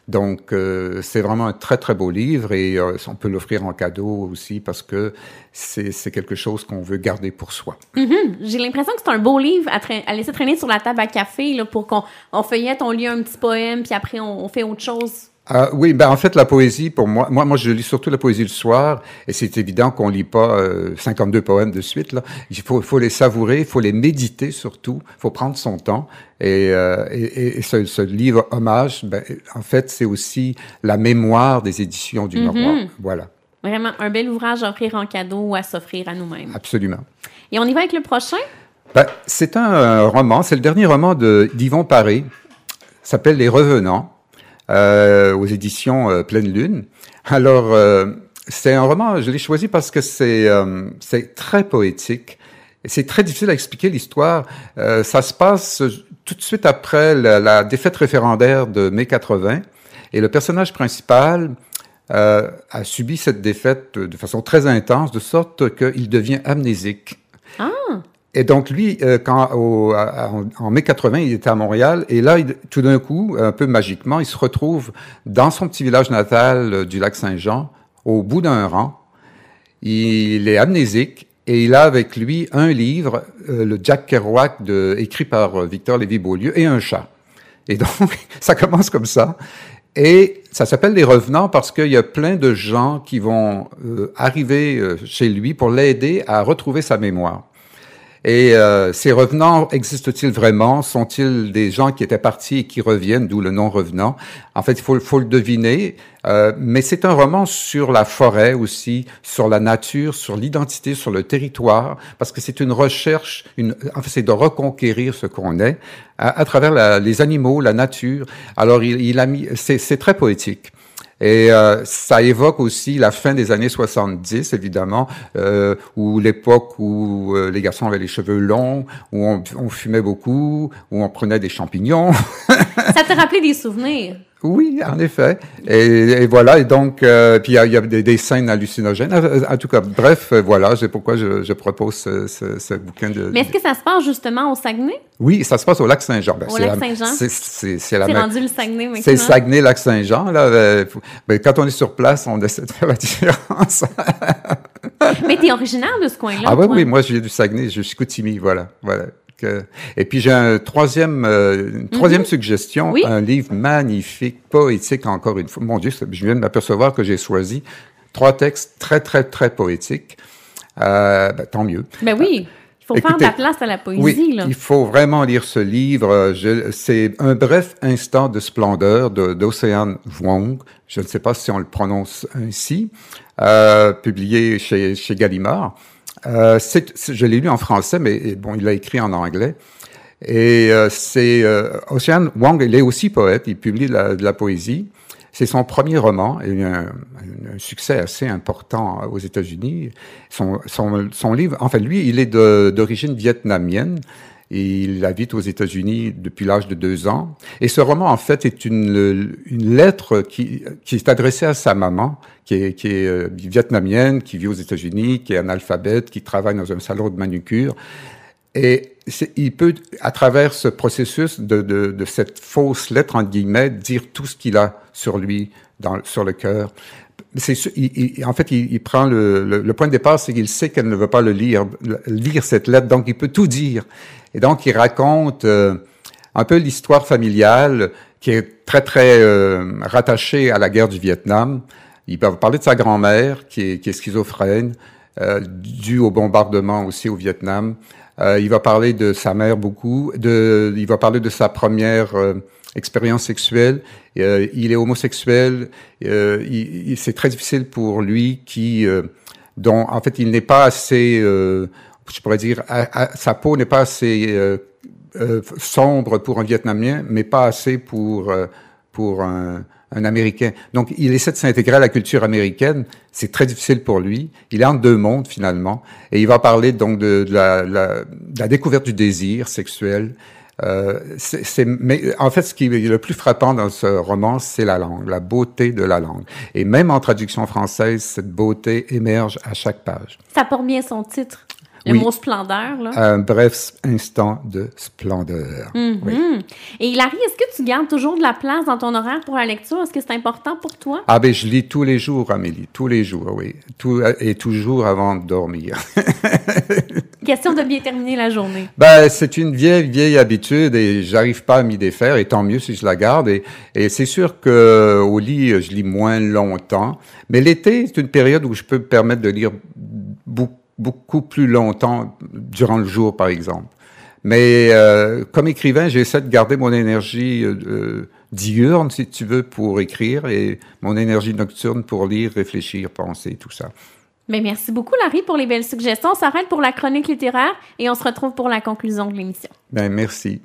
Donc, euh, c'est vraiment un très, très beau livre et euh, on peut l'offrir en cadeau aussi parce que c'est quelque chose qu'on veut garder pour soi. Mm-hmm. J'ai l'impression que c'est un beau livre à, laisser traîner sur la table à café là, pour qu'on on feuillette, on lit un petit poème, puis après on, on fait autre chose. Ah, oui, ben en fait la poésie pour moi, moi, moi je lis surtout la poésie le soir et c'est évident qu'on lit pas 52 euh, poèmes de suite là. Il faut, faut les savourer, il faut les méditer surtout, il faut prendre son temps et, euh, et, et ce, ce, livre hommage, ben, en fait c'est aussi la mémoire des éditions du mm Voilà. Vraiment un bel ouvrage à offrir en cadeau ou à s'offrir à nous-mêmes. Absolument. Et on y va avec le prochain? Ben, c'est un, roman, c'est le dernier roman de d'Yvon Paré, s'appelle Les Revenants euh, aux éditions euh, Pleine Lune. Alors, euh, c'est un roman, je l'ai choisi parce que c'est euh, très poétique. C'est très difficile à expliquer l'histoire. ça se passe tout de suite après la, la, défaite référendaire de mai 80, et le personnage principal a subi cette défaite de façon très intense, de sorte qu'il devient amnésique. Ah. Et donc lui, euh, en, mai 80, il était à Montréal, et là, tout d'un coup, un peu magiquement, il se retrouve dans son petit village natal euh, du lac Saint-Jean, au bout d'un rang. Il est amnésique et il a avec lui un livre, euh, le Jack Kerouac, écrit par Victor Lévy-Beaulieu, et un chat. Et donc, ça commence comme ça. Et ça s'appelle les revenants parce qu'il y a plein de gens qui vont arriver chez lui pour l'aider à retrouver sa mémoire. Et euh, ces revenants existent-ils vraiment? Sont-ils des gens qui étaient partis et qui reviennent, d'où le nom revenant? En fait, il faut, faut, le deviner. Euh, mais c'est un roman sur la forêt aussi, sur la nature, sur l'identité, sur le territoire, parce que c'est une recherche, une, en fait, c'est de reconquérir ce qu'on est à, travers la, les animaux, la nature. Alors, il, il a mis, c'est très poétique. Et euh, ça évoque aussi la fin des années 70, évidemment, euh, où l'époque où euh, les garçons avaient les cheveux longs, où on, on, fumait beaucoup, où on prenait des champignons. ça te rappelait des souvenirs? Oui, en effet. Et, et voilà, et donc, euh, puis il y a, y a des, des, scènes hallucinogènes. En tout cas, bref, euh, voilà, c'est pourquoi je, je propose ce, ce, ce, bouquin de... Mais est-ce que ça se passe justement au Saguenay? Oui, ça se passe au lac Saint-Jean. Ben, au lac Saint-Jean? C'est rendu le Saguenay maintenant? C'est Saguenay, lac Saint-Jean. Là, euh, ben, quand on est sur place, on essaie de faire la différence. Mais t'es originaire de ce coin-là? Ah oui, oui, moi je viens du Saguenay, je suis Coutimi, voilà. voilà. Et puis j'ai un troisième, euh, une troisième mm -hmm. suggestion, oui? un livre magnifique, poétique encore une fois. Mon Dieu, je viens de m'apercevoir que j'ai choisi trois textes très très très poétiques. Euh, ben, tant mieux. Ben oui. Il faut Écoutez, faire de la place à la poésie. Oui, là. il faut vraiment lire ce livre. C'est un bref instant de splendeur d'Océane Wong. Je ne sais pas si on le prononce ainsi. Euh, publié chez, chez Gallimard. Euh, je l'ai lu en français, mais bon, il l'a écrit en anglais. Et euh, c'est euh, Ocean Wong, il est aussi poète, il publie de la, poésie. C'est son premier roman, et un, un, succès assez important aux États-Unis. Son, son, son, livre, en fait, lui, il est d'origine vietnamienne. Et il habite aux États-Unis depuis l'âge de deux ans. Et ce roman, en fait, est une, une lettre qui, qui est adressée à sa maman, qui est, qui est euh, vietnamienne, qui vit aux États-Unis, qui est analphabète, qui travaille dans un salon de manucure. Et il peut, à travers ce processus de, de, de, cette fausse lettre, entre guillemets, dire tout ce qu'il a sur lui, dans, sur le cœur. C'est, il, il, en fait, il, il prend le, le, le, point de départ, c'est qu'il sait qu'elle ne veut pas le lire, lire cette lettre, donc il peut tout dire. Et donc, il raconte euh, un peu l'histoire familiale qui est très, très euh, rattachée à la guerre du Vietnam. Il va parler de sa grand-mère qui est, qui est schizophrène, euh, due au bombardement aussi au Vietnam. Euh, il va parler de sa mère beaucoup. De, il va parler de sa première euh, expérience sexuelle. Euh, il est homosexuel. il, c'est très difficile pour lui qui, dont en fait il n'est pas assez, je pourrais dire, sa peau n'est pas assez sombre pour un Vietnamien, mais pas assez pour pour un un Américain. Donc, il essaie de s'intégrer à la culture américaine. C'est très difficile pour lui. Il est en deux mondes, finalement. Et il va parler donc de, la, la, de la, découverte du désir sexuel. Euh, mais en fait, ce qui est le plus frappant dans ce roman, c'est la langue, la beauté de la langue. Et même en traduction française, cette beauté émerge à chaque page. Ça porte bien son titre. Le mot splendeur, là? Un bref instant de splendeur. Oui. Et Larry, est-ce que tu gardes toujours de la place dans ton horaire pour la lecture? Est-ce que c'est important pour toi? Ah ben, je lis tous les jours, Amélie, tous les jours, oui. Tout, et toujours avant de dormir. Question de bien terminer la journée. Ben, c'est une vieille, vieille habitude et j'arrive pas à m'y défaire et tant mieux si je la garde. Et, et c'est sûr que au lit, je lis moins longtemps. Mais l'été, c'est une période où je peux me permettre de lire beaucoup plus longtemps durant le jour, par exemple. Mais euh, comme écrivain, j'essaie de garder mon énergie euh, diurne, si tu veux, pour écrire et mon énergie nocturne pour lire, réfléchir, penser, tout ça. Mais merci beaucoup, Larry, pour les belles suggestions. On s'arrête pour la chronique littéraire et on se retrouve pour la conclusion de l'émission. Ben, merci.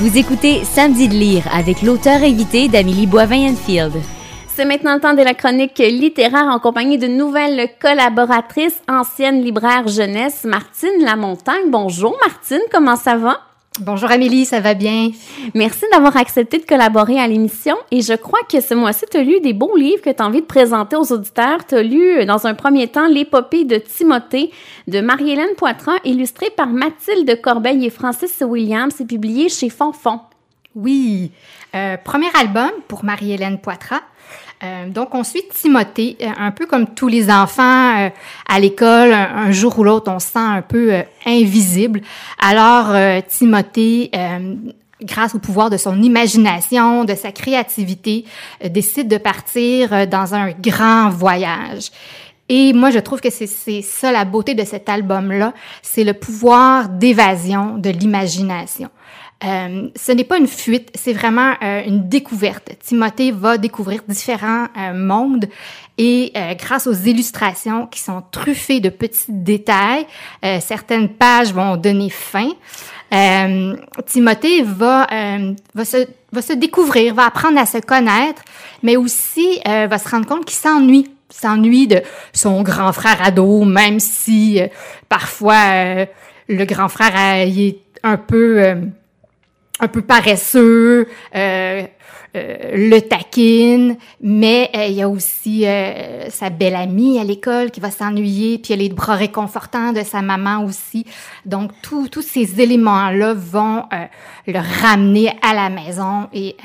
Vous écoutez Samedi de lire avec l'auteur invité d'Amélie Boivin-Enfield. C'est maintenant le temps de la chronique littéraire en compagnie d'une nouvelle collaboratrice, ancienne libraire jeunesse, Martine Lamontagne. Bonjour Martine, comment ça va? Bonjour Amélie, ça va bien? Merci d'avoir accepté de collaborer à l'émission et je crois que ce mois-ci, tu as lu des beaux livres que tu as envie de présenter aux auditeurs. Tu as lu dans un premier temps l'épopée de Timothée de Marie-Hélène Poitras, illustrée par Mathilde Corbeil et Francis Williams et publié chez Fonfon. Oui, euh, premier album pour Marie-Hélène Poitras. Euh, donc, on suit Timothée, euh, un peu comme tous les enfants euh, à l'école, un, jour ou l'autre, on se sent un peu invisible. Alors, Timothée, grâce au pouvoir de son imagination, de sa créativité, décide de partir dans un grand voyage. Et moi, je trouve que c'est ça la beauté de cet album-là, c'est le pouvoir d'évasion de l'imagination. Euh, ce n'est pas une fuite, c'est vraiment euh, une découverte. Timothée va découvrir différents euh, mondes et grâce aux illustrations qui sont truffées de petits détails, certaines pages vont donner fin. Timothée va, va, se, va se découvrir, va apprendre à se connaître, mais aussi va se rendre compte qu'il s'ennuie s'ennuie de son grand frère ado, même si parfois le grand frère est un peu un peu paresseux, euh, euh, le taquine, mais euh, il y a aussi sa belle amie à l'école qui va s'ennuyer, puis il y a les bras réconfortants de sa maman aussi. Donc, tous ces éléments-là vont le ramener à la maison et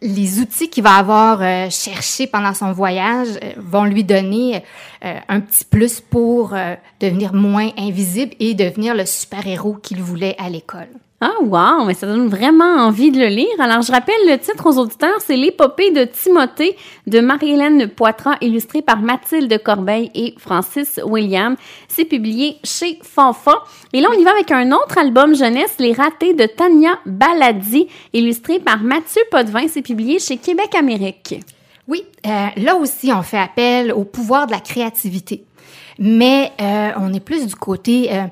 les outils qu'il va avoir euh, cherchés pendant son voyage vont lui donner un petit plus pour devenir moins invisible et devenir le super-héros qu'il voulait à l'école. Ah, wow! Mais ça donne vraiment envie de le lire. Alors, je rappelle le titre aux auditeurs, c'est L'épopée de Timothée de Marie-Hélène Poitras, illustré par Mathilde Corbeil et Francis William. C'est publié chez Fanfa. Et là, on y va avec un autre album jeunesse, Les ratés de Tania Baladi, illustré par Mathieu Potvin. C'est publié chez Québec Amérique. Oui, euh, là aussi, on fait appel au pouvoir de la créativité. Mais euh, on est plus du côté... Euh,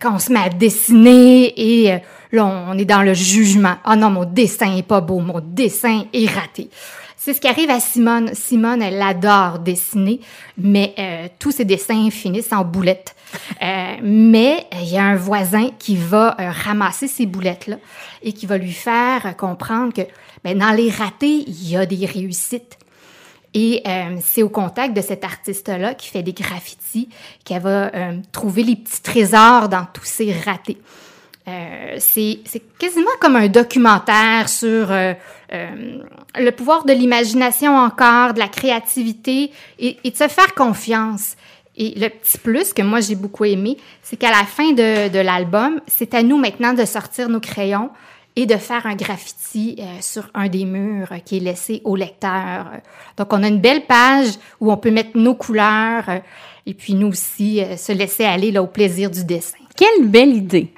quand on se met à dessiner et euh, là, on est dans le jugement. Ah non, mon dessin est pas beau, mon dessin est raté. C'est ce qui arrive à Simone. Simone, elle adore dessiner, mais euh, tous ses dessins finissent en boulettes. mais il y a un voisin qui va ramasser ces boulettes-là et qui va lui faire comprendre que ben, dans les ratés, il y a des réussites. Et euh, c'est au contact de cet artiste-là qui fait des graffitis qu'elle va euh, trouver les petits trésors dans tous ces ratés. Euh, c'est quasiment comme un documentaire sur euh, euh, le pouvoir de l'imagination encore, de la créativité et, et, de se faire confiance. Et le petit plus que moi j'ai beaucoup aimé, c'est qu'à la fin de, de l'album, c'est à nous maintenant de sortir nos crayons, et de faire un graffiti euh, sur un des murs euh, qui est laissé au lecteur. Donc, on a une belle page où on peut mettre nos couleurs euh, et puis nous aussi se laisser aller là, au plaisir du dessin. Quelle belle idée!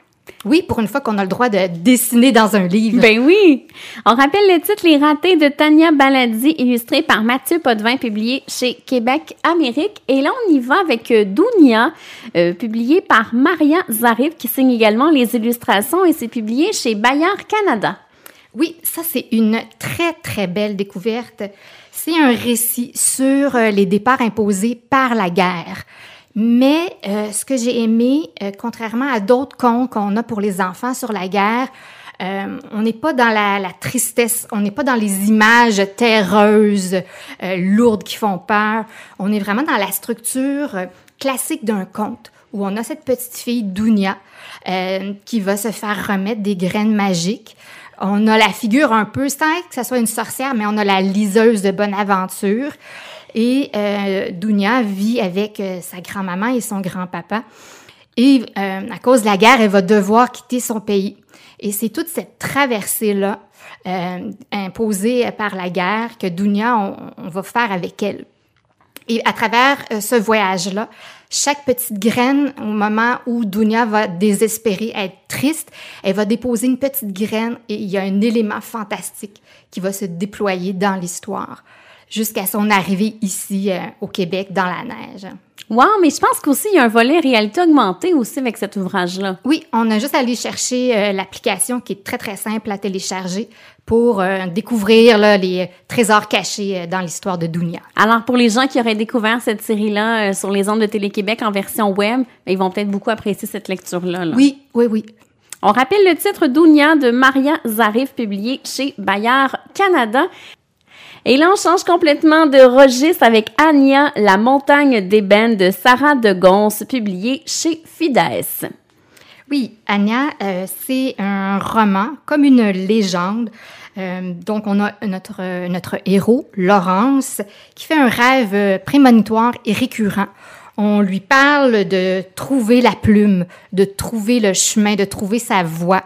Oui, pour une fois qu'on a le droit de dessiner dans un livre. Ben oui! On rappelle le titre Les ratés de Tania Baladi, illustré par Mathieu Potvin, publié chez Québec Amérique. Et là, on y va avec euh, Dounia, euh, publié par Maria Zarif, qui signe également les illustrations et c'est publié chez Bayard Canada. Oui, ça c'est une très très belle découverte. C'est un récit sur euh, les départs imposés par la guerre. Mais euh, ce que j'ai aimé, euh, contrairement à d'autres contes qu'on a pour les enfants sur la guerre, euh, on n'est pas dans la, la tristesse, on n'est pas dans les images terreuses, euh, lourdes qui font peur. On est vraiment dans la structure euh, classique d'un conte où on a cette petite fille Dounia euh, qui va se faire remettre des graines magiques. On a la figure un peu, sans que ce soit une sorcière, mais on a la liseuse de bonne aventure. Et euh, Dounia vit avec euh, sa grand-maman et son grand-papa. Et euh, à cause de la guerre, elle va devoir quitter son pays. Et c'est toute cette traversée-là euh, imposée par la guerre que Dounia, on, va faire avec elle. Et à travers ce voyage-là, chaque petite graine, au moment où Dounia va désespérer, être triste, elle va déposer une petite graine et il y a un élément fantastique qui va se déployer dans l'histoire jusqu'à son arrivée ici euh, au Québec dans la neige. Wow, mais je pense qu'aussi, il y a un volet réalité augmentée aussi avec cet ouvrage-là. Oui, on a juste à aller chercher euh, l'application qui est très, très simple à télécharger pour euh, découvrir là, les trésors cachés dans l'histoire de Dounia. Alors, pour les gens qui auraient découvert cette série-là sur les ondes de Télé-Québec en version web, ben, ils vont peut-être beaucoup apprécier cette lecture-là. là. Oui, oui, oui. On rappelle le titre Dounia de Maria Zarif, publié chez Bayard Canada. Et là, on change complètement de registre avec Anya, La montagne d'ébène de Sarah de Gons, publié chez Fides. Oui, Anya, euh, c'est un roman comme une légende. Euh, donc, on a notre, notre héros, Laurence, qui fait un rêve euh, prémonitoire et récurrent. On lui parle de trouver la plume, de trouver le chemin, de trouver sa voie.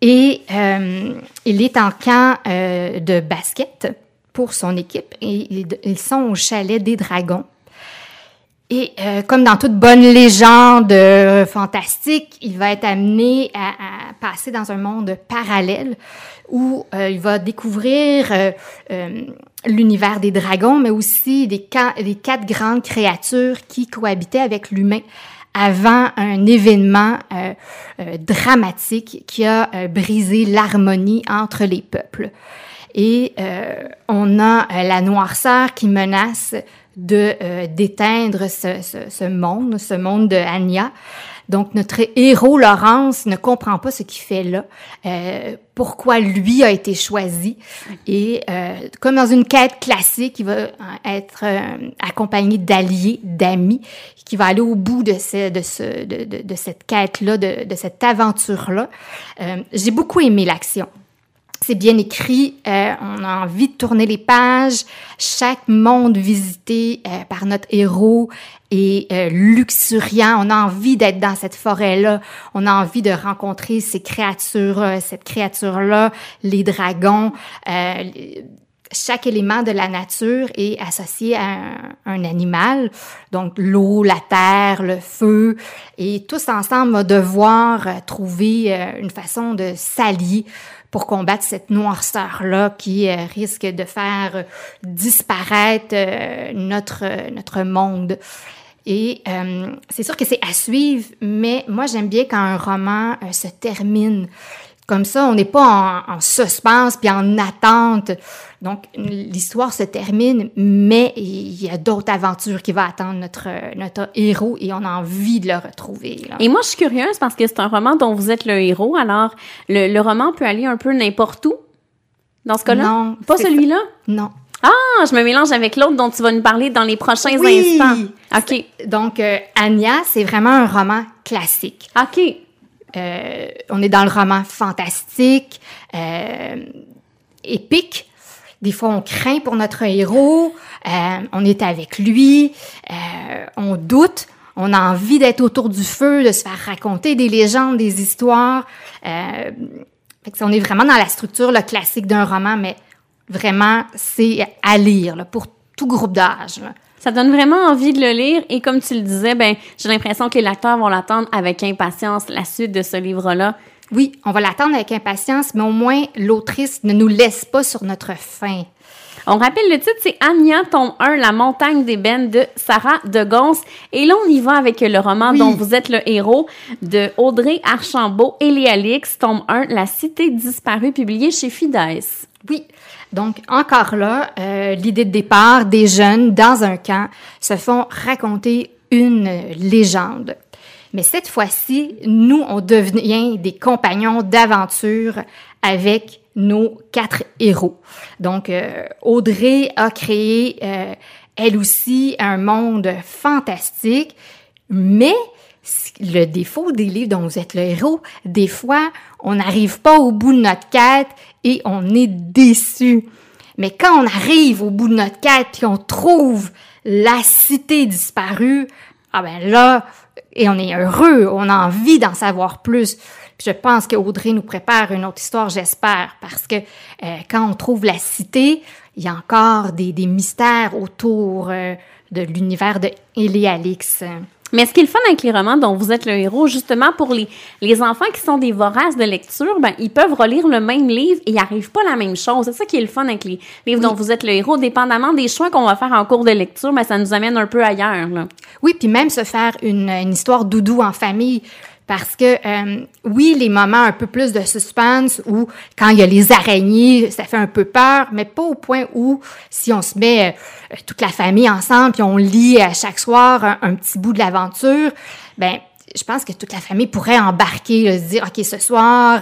Et euh, il est en camp euh, de basket pour son équipe et ils, sont au chalet des dragons. Et euh, comme dans toute bonne légende euh, fantastique, il va être amené à, à passer dans un monde parallèle où euh, il va découvrir euh, l'univers des dragons, mais aussi des, des quatre grandes créatures qui cohabitaient avec l'humain avant un événement dramatique qui a brisé l'harmonie entre les peuples. Et euh, on a euh, la noirceur qui menace de euh, d'éteindre ce, ce, ce monde, ce monde de Anya. Donc notre héros Laurence ne comprend pas ce qu'il fait là, euh, pourquoi lui a été choisi. Et euh, comme dans une quête classique, il va euh, être euh, accompagné d'alliés, d'amis, qui va aller au bout de, ce, de, ce, de, de, cette quête-là, de, de cette aventure-là. J'ai beaucoup aimé l'action. C'est bien écrit, euh, on a envie de tourner les pages. Chaque monde visité euh, par notre héros est euh, luxuriant. On a envie d'être dans cette forêt-là. On a envie de rencontrer ces créatures, euh, cette créature-là, les dragons. Euh, chaque élément de la nature est associé à un, un animal, donc l'eau, la terre, le feu, et tous ensemble on va devoir euh, trouver une façon de s'allier pour combattre cette noirceur-là qui euh, risque de faire euh, disparaître euh, notre, notre monde. Et c'est sûr que c'est à suivre, mais moi j'aime bien quand un roman se termine. Comme ça, on n'est pas en, en suspense puis en attente. Donc, l'histoire se termine, mais il y a d'autres aventures qui vont attendre notre, notre héros et on a envie de le retrouver. là. Et moi, je suis curieuse parce que c'est un roman dont vous êtes le héros. Alors, le, le roman peut aller un peu n'importe où. Dans ce cas-là? Non, Pas celui-là? Non. Ah, je me mélange avec l'autre dont tu vas nous parler dans les prochains Oui! instants. OK. Donc, euh, Anya, c'est vraiment un roman classique. OK. Euh, on est dans le roman fantastique, euh, épique. Des fois, on craint pour notre héros, euh, on est avec lui, on doute, on a envie d'être autour du feu, de se faire raconter des légendes, des histoires. On est vraiment dans la structure le classique d'un roman, mais vraiment, c'est à lire là, pour tout groupe d'âge. Ça donne vraiment envie de le lire et comme tu le disais, ben j'ai l'impression que les lecteurs vont l'attendre avec impatience la suite de ce livre-là. Oui, on va l'attendre avec impatience, mais au moins l'autrice ne nous laisse pas sur notre faim. On rappelle le titre, c'est Anya, tome 1, La montagne d'ébène de Sarah de Gons. Et là, on y va avec le roman dont vous êtes le héros de Audrey Archambault et Léa Lix, tome 1, La cité disparue, publié chez Fides. Oui. Donc, encore là, euh, l'idée de départ des jeunes dans un camp se font raconter une légende. Mais cette fois-ci, nous, on devient des compagnons d'aventure avec nos quatre héros. Donc, euh, Audrey a créé, euh, elle aussi, un monde fantastique, mais le défaut des livres dont vous êtes le héros, des fois, on n'arrive pas au bout de notre quête et on est déçu. Mais quand on arrive au bout de notre quête et on trouve la cité disparue, ah ben là, et on est heureux, on a envie d'en savoir plus. je pense que Audrey nous prépare une autre histoire, j'espère, parce que euh, quand on trouve la cité, il y a encore des, des mystères autour euh, de l'univers de Eléalix. Mais ce qui est le fun avec les romans dont vous êtes le héros, justement pour les, les enfants qui sont des voraces de lecture, ben, ils peuvent relire le même livre et ils n'arrivent pas à la même chose. C'est ça qui est le fun avec les livres dont vous êtes le héros. Dépendamment des choix qu'on va faire en cours de lecture, ben, ça nous amène un peu ailleurs. Là. Oui, puis même se faire une, une histoire doudou en famille parce que euh, oui, les moments un peu plus de suspense ou quand il y a les araignées, ça fait un peu peur, mais pas au point où si on se met euh, toute la famille ensemble puis on lit à chaque soir un, petit bout de l'aventure, ben je pense que toute la famille pourrait embarquer, se dire, OK, ce soir,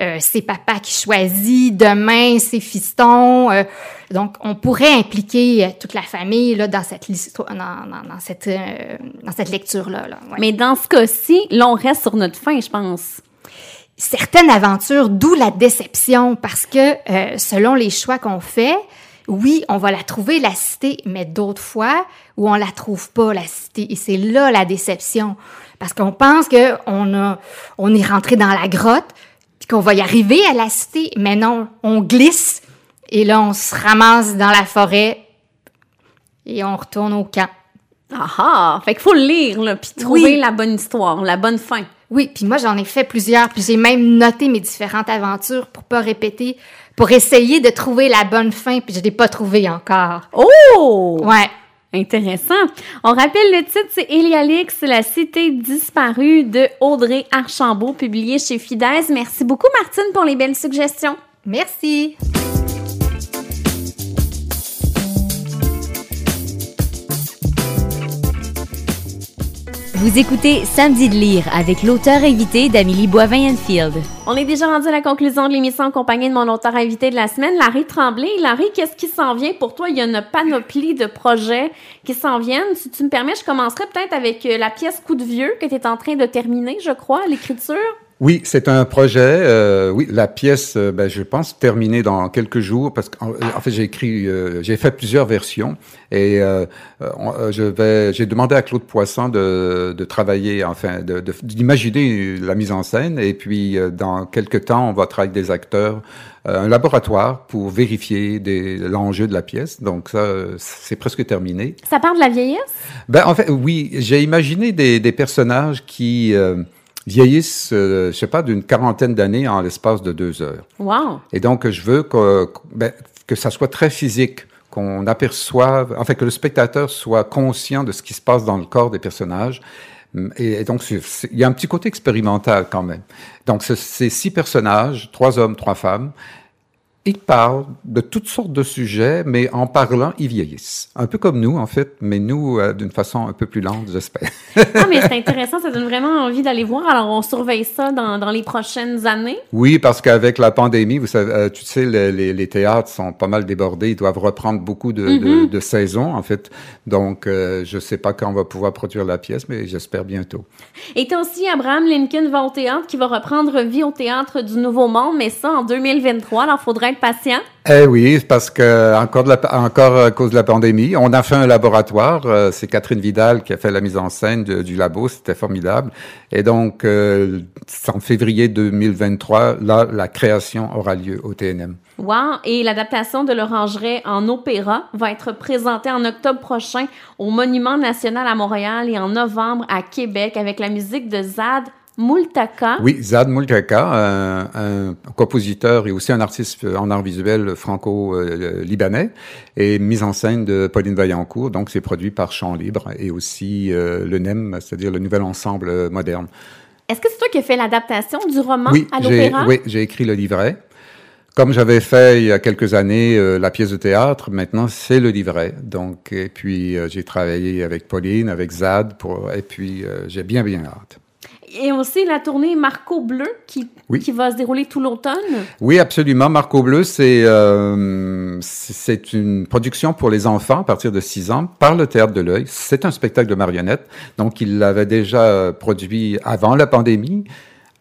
euh, c'est papa qui choisit, demain, c'est fiston. donc, on pourrait impliquer toute la famille là, dans cette, dans, dans, dans cette, dans cette lecture-là. Là, Mais dans ce cas-ci, là, on reste sur notre fin, je pense certaines aventures, d'où la déception, parce que selon les choix qu'on fait, oui, on va la trouver, la cité, mais d'autres fois où on la trouve pas, la cité. Et c'est là la déception. Parce qu'on pense qu'on a, on est rentré dans la grotte, puis qu'on va y arriver à la cité, mais non, on glisse, et là, on se ramasse dans la forêt, et on retourne au camp. Ah ah! Fait qu'il faut le lire, là, puis trouver la bonne histoire, la bonne fin. Oui, puis moi, j'en ai fait plusieurs, puis j'ai même noté mes différentes aventures pour pas répéter, pour essayer de trouver la bonne fin, puis je l'ai pas trouvé encore. Oh! Ouais. Intéressant. On rappelle le titre, c'est Elialix, la cité disparue de Audrey Archambault, publié chez Fides. Merci beaucoup, Martine, pour les belles suggestions. Merci. Vous écoutez Samedi de lire avec l'auteur invité d'Amélie Boivin-Enfield. On est déjà rendu à la conclusion de l'émission en compagnie de mon auteur invité de la semaine, Larry Tremblay. Larry, qu'est-ce qui s'en vient pour toi? Il y a une panoplie de projets qui s'en viennent. Si tu me permets, je commencerai peut-être avec euh, la pièce Coup de vieux que tu es en train de terminer, je crois, l'écriture. Oui, c'est un projet. Euh, oui, la pièce, euh, ben, je pense terminer dans quelques jours parce qu'en en fait j'ai écrit, euh, j'ai fait plusieurs versions et euh, euh, je vais, j'ai demandé à Claude Poisson de, de travailler, enfin, de, d'imaginer la mise en scène et puis dans quelques temps on va travailler avec des acteurs, un laboratoire pour vérifier des, l'enjeu de la pièce. Donc ça, c'est presque terminé. Ça parle de la vieillesse? Ben en fait, oui, j'ai imaginé des, des personnages qui vieillissent, euh, je sais pas, d'une quarantaine d'années en l'espace de deux heures. Wow. Et donc, je veux que, ben, que ça soit très physique, qu'on aperçoive, enfin, que le spectateur soit conscient de ce qui se passe dans le corps des personnages. Et, donc, il y a un petit côté expérimental quand même. Donc, c'est six personnages, trois hommes, trois femmes, ils parlent de toutes sortes de sujets, mais en parlant, ils vieillissent. Un peu comme nous, en fait, mais nous, euh, d'une façon un peu plus lente, j'espère. ah, mais c'est intéressant, ça donne vraiment envie d'aller voir. Alors, on surveille ça dans, dans les prochaines années. Oui, parce qu'avec la pandémie, vous savez, euh, tu sais, les, les, théâtres sont pas mal débordés. Ils doivent reprendre beaucoup de, mm-hmm. de saisons, en fait. Donc, euh, je sais pas quand on va pouvoir produire la pièce, mais j'espère bientôt. Et tu aussi Abraham Lincoln va au théâtre, qui va reprendre vie au théâtre du Nouveau Monde, mais ça en 2023. Alors, il faudrait être patient? Eh oui, parce que encore, de la, encore à cause de la pandémie, on a fait un laboratoire. Euh, c'est Catherine Vidal qui a fait la mise en scène du labo. C'était formidable. Et donc, euh, en février 2023, là, la création aura lieu au TNM. Wow! Et l'adaptation de l'Orangerie en opéra va être présentée en octobre prochain au Monument national à Montréal et en novembre à Québec avec la musique de Zad Multaka. Oui, Zad Multaka, un, compositeur et aussi un artiste en art visuel franco-libanais, et mise en scène de Pauline Vaillancourt. Donc, c'est produit par Chant Libre et aussi euh, le NEM, c'est-à-dire le Nouvel Ensemble Moderne. Est-ce que c'est toi qui as fait l'adaptation du roman oui, à l'opéra? Oui, j'ai écrit le livret. Comme j'avais fait il y a quelques années euh, la pièce de théâtre, maintenant c'est le livret. Donc, et puis euh, j'ai travaillé avec Pauline, avec Zad, pour, et puis euh, j'ai bien bien hâte. Et aussi la tournée Marco Bleu qui, qui va se dérouler tout l'automne. Oui, absolument. Marco Bleu, c'est c'est une production pour les enfants à partir de 6 ans par le Théâtre de l'œil. C'est un spectacle de marionnettes. Donc, il l'avait déjà produit avant la pandémie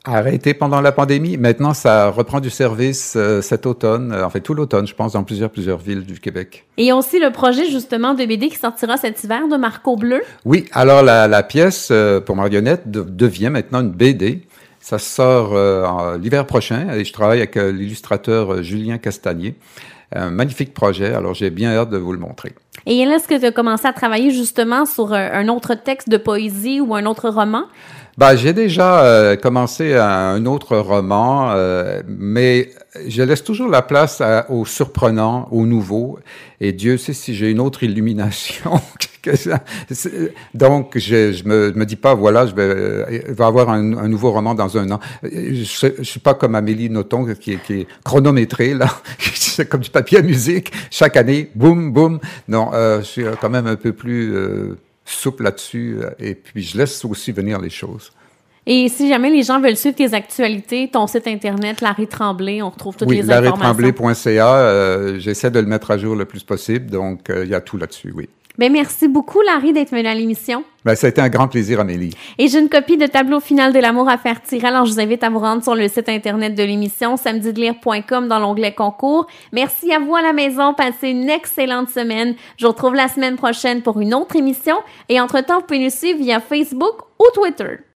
arrêté pendant la pandémie. Maintenant, ça reprend du service euh, cet automne, euh, en fait tout l'automne, je pense, dans plusieurs, plusieurs villes du Québec. Et il y a aussi le projet justement de BD qui sortira cet hiver de Marco Bleu. Oui, alors la, la pièce euh, pour marionnette devient maintenant une BD. Ça sort l'hiver prochain et je travaille avec l'illustrateur Julien Castagnier. Un magnifique projet, alors j'ai bien hâte de vous le montrer. Et est-ce que tu as commencé à travailler justement sur un autre texte de poésie ou un autre roman? Ben, j'ai déjà euh, commencé un autre roman, euh, mais je laisse toujours la place au surprenant, au nouveau. Et Dieu sait si j'ai une autre illumination. Donc, je, je me, me dis pas, voilà, je vais, euh, va avoir un, un, nouveau roman dans un an. Je, je suis pas comme Amélie Nothomb qui, qui est chronométrée là, c'est comme du papier à musique. Chaque année, boum, boum. Non, je suis quand même un peu plus souple là-dessus euh, et puis je laisse aussi venir les choses. Et si jamais les gens veulent suivre tes actualités, ton site internet, Larry Tremblay, on retrouve toutes oui, les informations. larrytremblay.ca, euh, j'essaie de le mettre à jour le plus possible, donc euh, il y a tout là-dessus, oui. Bien, merci beaucoup, Larry, d'être venu à l'émission. Ben, ça a été un grand plaisir, Amélie. Et j'ai une copie de tableau final de l'amour à faire tirer. Alors, je vous invite à vous rendre sur le site internet de l'émission, samedidelire.com, dans l'onglet concours. Merci à vous à la maison. Passez une excellente semaine. Je vous retrouve la semaine prochaine pour une autre émission. Et entre-temps, vous pouvez nous suivre via Facebook ou Twitter.